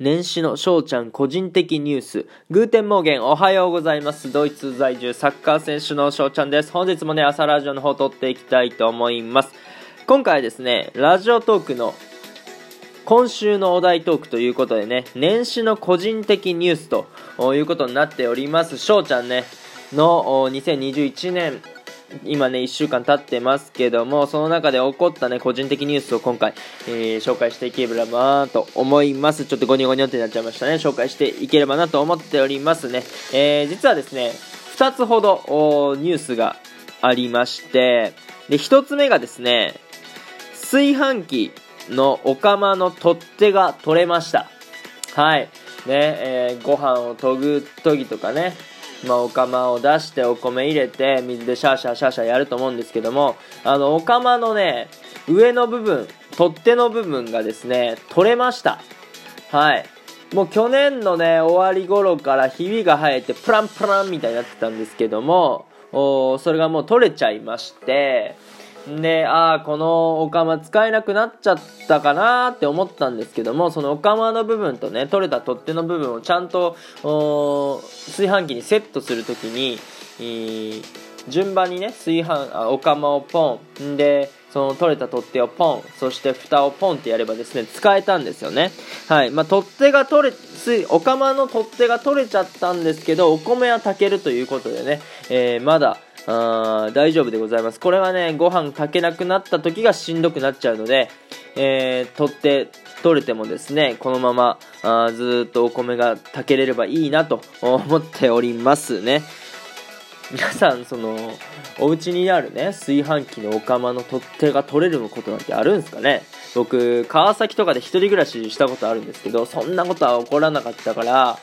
年始の翔ちゃん個人的ニュース。グーテンモーゲンおはようございます。ドイツ在住サッカー選手の翔ちゃんです。本日もね、朝ラジオの方撮っていきたいと思います。今回ですね、ラジオトークの今週のお題トークということでね、年始の個人的ニュースということになっております。翔ちゃんね、の2021年今ね、1週間経ってますけども、その中で起こったね、個人的ニュースを今回、えー、紹介していければなと思います。ちょっとゴニョゴニョってなっちゃいましたね。紹介していければなと思っておりますね。えー、実はですね、2つほどニュースがありまして、で、1つ目がですね、炊飯器のお釜の取っ手が取れました。はい。ね、えー、ご飯を研ぐ時とかね、まあ、お釜を出してお米入れて水でシャーシャーシャーシャーやると思うんですけどもあのお釜のね上の部分取っ手の部分がですね取れました。はい。もう去年のね終わり頃からひびが生えてプランプランみたいになってたんですけどもおそれがもう取れちゃいましてで、ああ、このお釜使えなくなっちゃったかなって思ったんですけども、そのお釜の部分とね、取れた取っ手の部分をちゃんと、炊飯器にセットするときに、順番にね、炊飯、あお釜をポン、で、その取れた取っ手をポン、そして蓋をポンってやればですね、使えたんですよね。はい。まあ、取っ手が取れ、ついお釜の取っ手が取れちゃったんですけど、お米は炊けるということでね、えー、まだ、あー大丈夫でございます。これはね、ご飯炊けなくなった時がしんどくなっちゃうので、えー、取って取れてもですね、このままあずっとお米が炊けれればいいなと思っておりますね。皆さん、その、お家にあるね、炊飯器のお釜の取っ手が取れることなんてあるんですかね僕、川崎とかで一人暮らししたことあるんですけど、そんなことは起こらなかったから、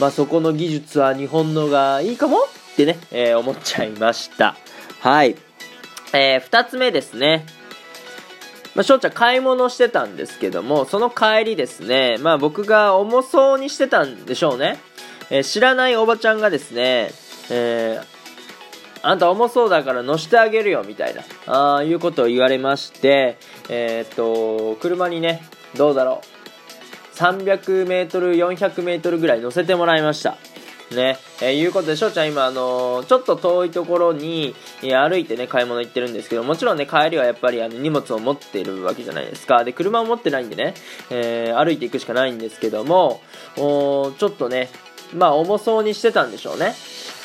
まあそこの技術は日本のがいいかも？ってね、えー、思っちゃいました。はい。えー、二つ目ですね。まあ、翔ちゃん買い物してたんですけども、その帰りですね、まあ僕が重そうにしてたんでしょうね。えー、知らないおばちゃんがですね、えー、あんた重そうだから乗してあげるよ、みたいな、ああいうことを言われまして、えー、っと、車にね、どうだろう、300メートル、400メートルぐらい乗せてもらいました。ね、えー、いうことで、翔ちゃん今、あのー、ちょっと遠いところに、え歩いてね、買い物行ってるんですけど、もちろんね、帰りはやっぱりあの荷物を持ってるわけじゃないですか。で、車を持ってないんでね、えー、歩いていくしかないんですけども、おちょっとね、まあ、重そうにしてたんでしょうね。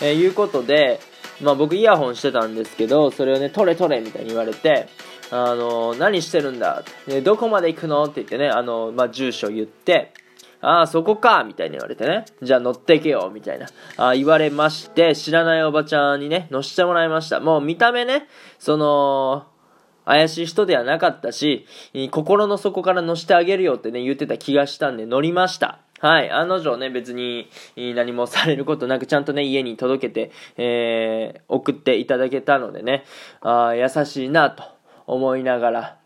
えいうことで、まあ僕イヤホンしてたんですけど、それをね、取れ取れみたいに言われて、あの何してるんだ、どこまで行くの？って言ってね、あのまあ、住所言って、ああ、そこかみたいに言われてね。じゃあ乗ってけよみたいな。あ言われまして、知らないおばちゃんにね、乗せてもらいました。もう見た目ね、その、怪しい人ではなかったし、心の底から乗せてあげるよってね、言ってた気がしたんで乗りました。はい。案の定ね、別に何もされることなく、ちゃんとね、家に届けて、えー、送っていただけたのでね、あ優しいなと思いながら、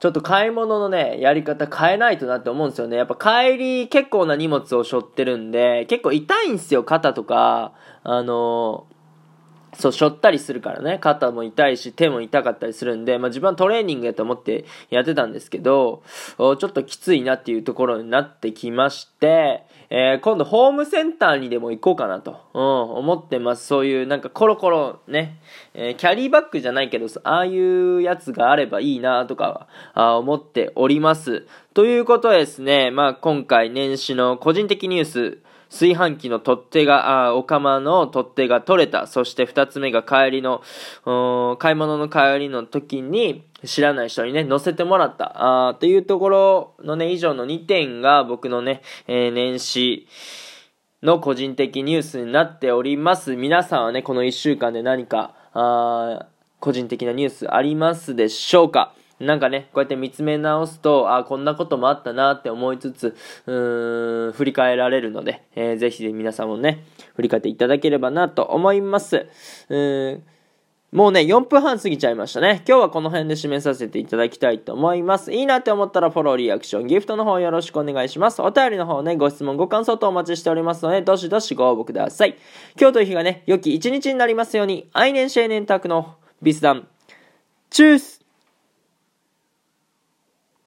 ちょっと買い物のね、やり方変えないとなって思うんですよね。やっぱ帰り結構な荷物を背負ってるんで、結構痛いんですよ、肩とか。あのそう、しょったりするからね、肩も痛いし、手も痛かったりするんで、まあ自分はトレーニングやと思ってやってたんですけど、ちょっときついなっていうところになってきまして、えー、今度ホームセンターにでも行こうかなと、うん、思ってます。そういうなんかコロコロね、えー、キャリーバッグじゃないけど、ああいうやつがあればいいなとかは、思っております。ということですね、まあ今回年始の個人的ニュース、炊飯器の取っ手が、あお釜の取っ手が取れた。そして二つ目が帰りの、買い物の帰りの時に、知らない人にね、乗せてもらった。あというところのね、以上の2点が僕のね、えー、年始の個人的ニュースになっております。皆さんはね、この1週間で何か、あ個人的なニュースありますでしょうか？なんかね、こうやって見つめ直すと、あこんなこともあったなって思いつつ、うーん、振り返られるので、えー、ぜひ皆さんもね、振り返っていただければなと思います。うーんもうね、4分半過ぎちゃいましたね。今日はこの辺で締めさせていただきたいと思います。いいなって思ったらフォロー、リアクション、ギフトの方よろしくお願いします。お便りの方ね、ご質問、ご感想とお待ちしておりますので、どしどしご応募ください。今日という日がね、良き一日になりますように、アイネンシェーネンタクのビスダン、チュース